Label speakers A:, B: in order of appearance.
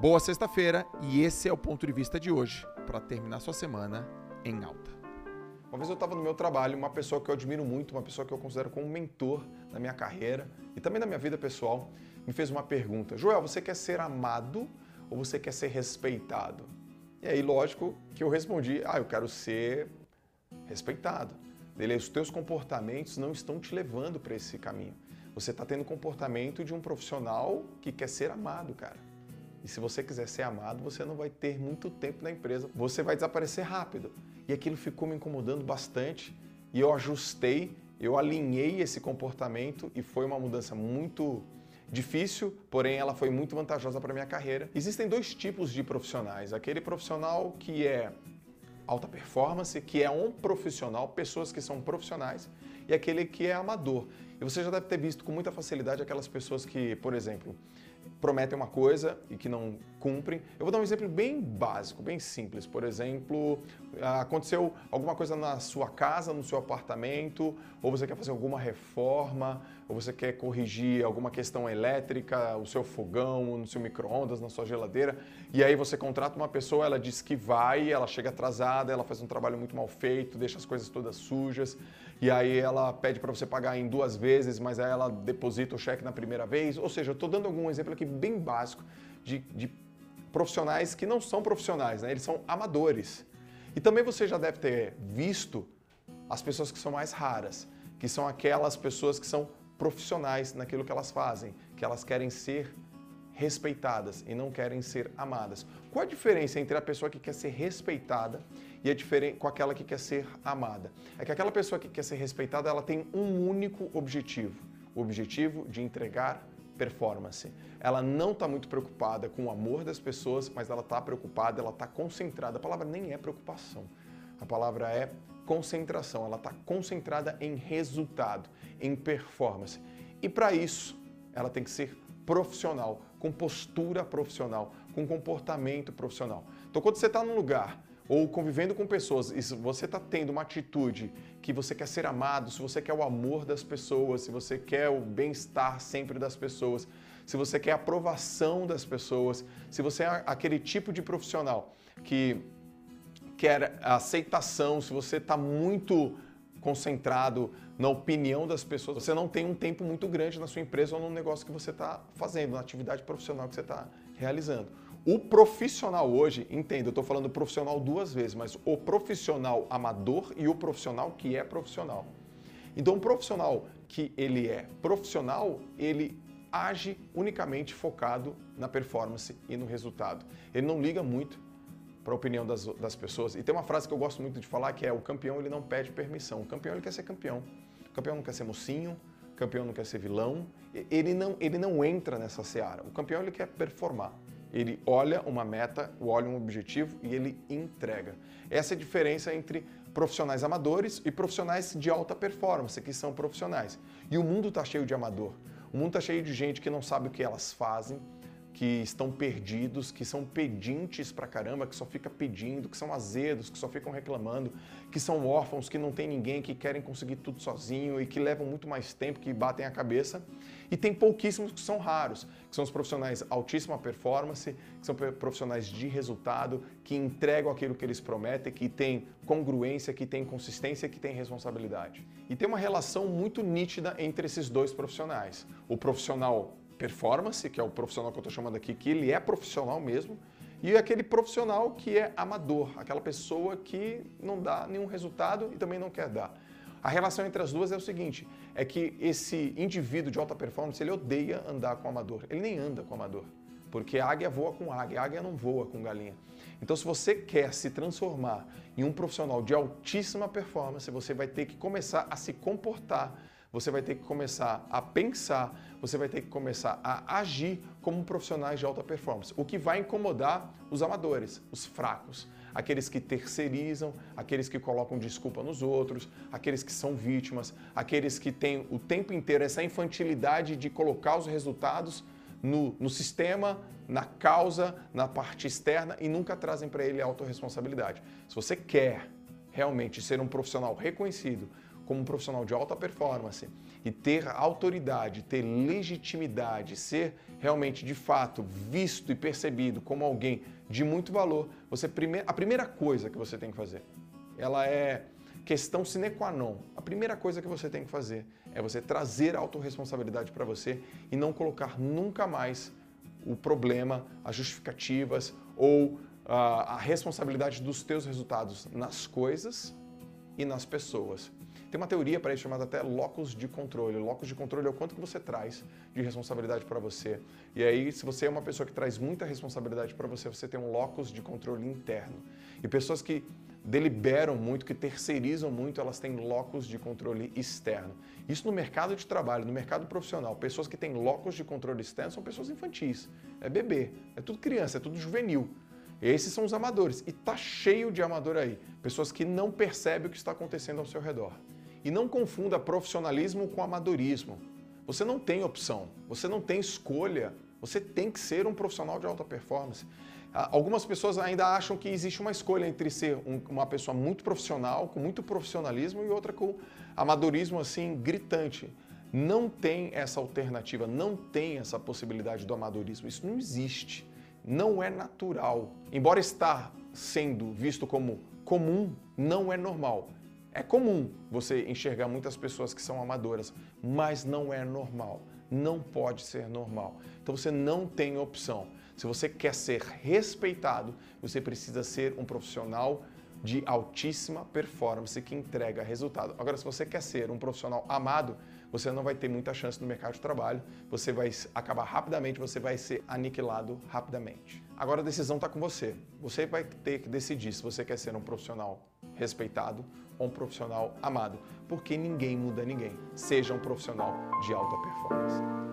A: Boa sexta-feira e esse é o ponto de vista de hoje para terminar sua semana em alta.
B: Uma vez eu estava no meu trabalho, uma pessoa que eu admiro muito, uma pessoa que eu considero como mentor na minha carreira e também na minha vida pessoal, me fez uma pergunta: Joel, você quer ser amado ou você quer ser respeitado? E aí, lógico que eu respondi: ah, eu quero ser respeitado. Ele, os teus comportamentos não estão te levando para esse caminho. Você está tendo o comportamento de um profissional que quer ser amado, cara. E se você quiser ser amado, você não vai ter muito tempo na empresa. Você vai desaparecer rápido. E aquilo ficou me incomodando bastante. E eu ajustei, eu alinhei esse comportamento e foi uma mudança muito difícil, porém ela foi muito vantajosa para minha carreira. Existem dois tipos de profissionais: aquele profissional que é alta performance, que é um profissional, pessoas que são profissionais, e aquele que é amador. E você já deve ter visto com muita facilidade aquelas pessoas que, por exemplo, prometem uma coisa e que não cumprem. Eu vou dar um exemplo bem básico, bem simples. Por exemplo, aconteceu alguma coisa na sua casa, no seu apartamento, ou você quer fazer alguma reforma, ou você quer corrigir alguma questão elétrica, o seu fogão, no seu micro-ondas, na sua geladeira, e aí você contrata uma pessoa, ela diz que vai, ela chega atrasada, ela faz um trabalho muito mal feito, deixa as coisas todas sujas, e aí ela pede para você pagar em duas vezes, mas aí ela deposita o cheque na primeira vez. Ou seja, eu estou dando algum exemplo aqui bem básico de, de profissionais que não são profissionais, né? eles são amadores. E também você já deve ter visto as pessoas que são mais raras, que são aquelas pessoas que são profissionais naquilo que elas fazem, que elas querem ser respeitadas e não querem ser amadas. Qual a diferença entre a pessoa que quer ser respeitada e a diferença com aquela que quer ser amada? É que aquela pessoa que quer ser respeitada, ela tem um único objetivo, o objetivo de entregar performance. Ela não está muito preocupada com o amor das pessoas, mas ela está preocupada, ela está concentrada. A palavra nem é preocupação, a palavra é concentração. Ela está concentrada em resultado, em performance. E para isso, ela tem que ser profissional, com postura profissional, com comportamento profissional. Então, quando você está num lugar ou convivendo com pessoas e você está tendo uma atitude que você quer ser amado, se você quer o amor das pessoas, se você quer o bem-estar sempre das pessoas, se você quer a aprovação das pessoas, se você é aquele tipo de profissional que quer aceitação, se você está muito concentrado na opinião das pessoas, você não tem um tempo muito grande na sua empresa ou no negócio que você está fazendo, na atividade profissional que você está realizando. O profissional hoje, entenda, eu estou falando profissional duas vezes, mas o profissional amador e o profissional que é profissional. Então, o profissional que ele é profissional, ele age unicamente focado na performance e no resultado. Ele não liga muito para a opinião das, das pessoas. E tem uma frase que eu gosto muito de falar que é o campeão ele não pede permissão. O campeão ele quer ser campeão. O campeão não quer ser mocinho, o campeão não quer ser vilão. Ele não, ele não entra nessa seara. O campeão ele quer performar. Ele olha uma meta, olha um objetivo e ele entrega. Essa é a diferença entre profissionais amadores e profissionais de alta performance, que são profissionais. E o mundo está cheio de amador. O mundo está cheio de gente que não sabe o que elas fazem, que estão perdidos, que são pedintes pra caramba, que só fica pedindo, que são azedos, que só ficam reclamando, que são órfãos, que não tem ninguém, que querem conseguir tudo sozinho e que levam muito mais tempo, que batem a cabeça. E tem pouquíssimos que são raros, que são os profissionais altíssima performance, que são profissionais de resultado, que entregam aquilo que eles prometem, que têm congruência, que têm consistência, que têm responsabilidade. E tem uma relação muito nítida entre esses dois profissionais. O profissional performance, que é o profissional que eu estou chamando aqui, que ele é profissional mesmo, e aquele profissional que é amador, aquela pessoa que não dá nenhum resultado e também não quer dar. A relação entre as duas é o seguinte, é que esse indivíduo de alta performance, ele odeia andar com amador, ele nem anda com amador, porque a águia voa com águia, a águia não voa com galinha. Então, se você quer se transformar em um profissional de altíssima performance, você vai ter que começar a se comportar você vai ter que começar a pensar, você vai ter que começar a agir como profissionais de alta performance, o que vai incomodar os amadores, os fracos, aqueles que terceirizam, aqueles que colocam desculpa nos outros, aqueles que são vítimas, aqueles que têm o tempo inteiro essa infantilidade de colocar os resultados no, no sistema, na causa, na parte externa e nunca trazem para ele a autorresponsabilidade. Se você quer realmente ser um profissional reconhecido, como um profissional de alta performance e ter autoridade, ter legitimidade, ser realmente de fato visto e percebido como alguém de muito valor, você prime a primeira coisa que você tem que fazer, ela é questão sine qua non. A primeira coisa que você tem que fazer é você trazer a autorresponsabilidade para você e não colocar nunca mais o problema, as justificativas ou uh, a responsabilidade dos teus resultados nas coisas e nas pessoas. Tem uma teoria para isso chamada até locus de controle. Locus de controle é o quanto que você traz de responsabilidade para você. E aí, se você é uma pessoa que traz muita responsabilidade para você, você tem um locus de controle interno. E pessoas que deliberam muito, que terceirizam muito, elas têm locus de controle externo. Isso no mercado de trabalho, no mercado profissional. Pessoas que têm locus de controle externo são pessoas infantis. É bebê, é tudo criança, é tudo juvenil. Esses são os amadores. E tá cheio de amador aí. Pessoas que não percebem o que está acontecendo ao seu redor. E não confunda profissionalismo com amadorismo. Você não tem opção, você não tem escolha. Você tem que ser um profissional de alta performance. Ah, algumas pessoas ainda acham que existe uma escolha entre ser um, uma pessoa muito profissional, com muito profissionalismo, e outra com amadorismo assim gritante. Não tem essa alternativa, não tem essa possibilidade do amadorismo. Isso não existe. Não é natural. Embora estar sendo visto como comum, não é normal. É comum você enxergar muitas pessoas que são amadoras, mas não é normal. Não pode ser normal. Então você não tem opção. Se você quer ser respeitado, você precisa ser um profissional de altíssima performance que entrega resultado. Agora, se você quer ser um profissional amado, você não vai ter muita chance no mercado de trabalho, você vai acabar rapidamente, você vai ser aniquilado rapidamente. Agora a decisão está com você. Você vai ter que decidir se você quer ser um profissional respeitado ou um profissional amado, porque ninguém muda ninguém. Seja um profissional de alta performance.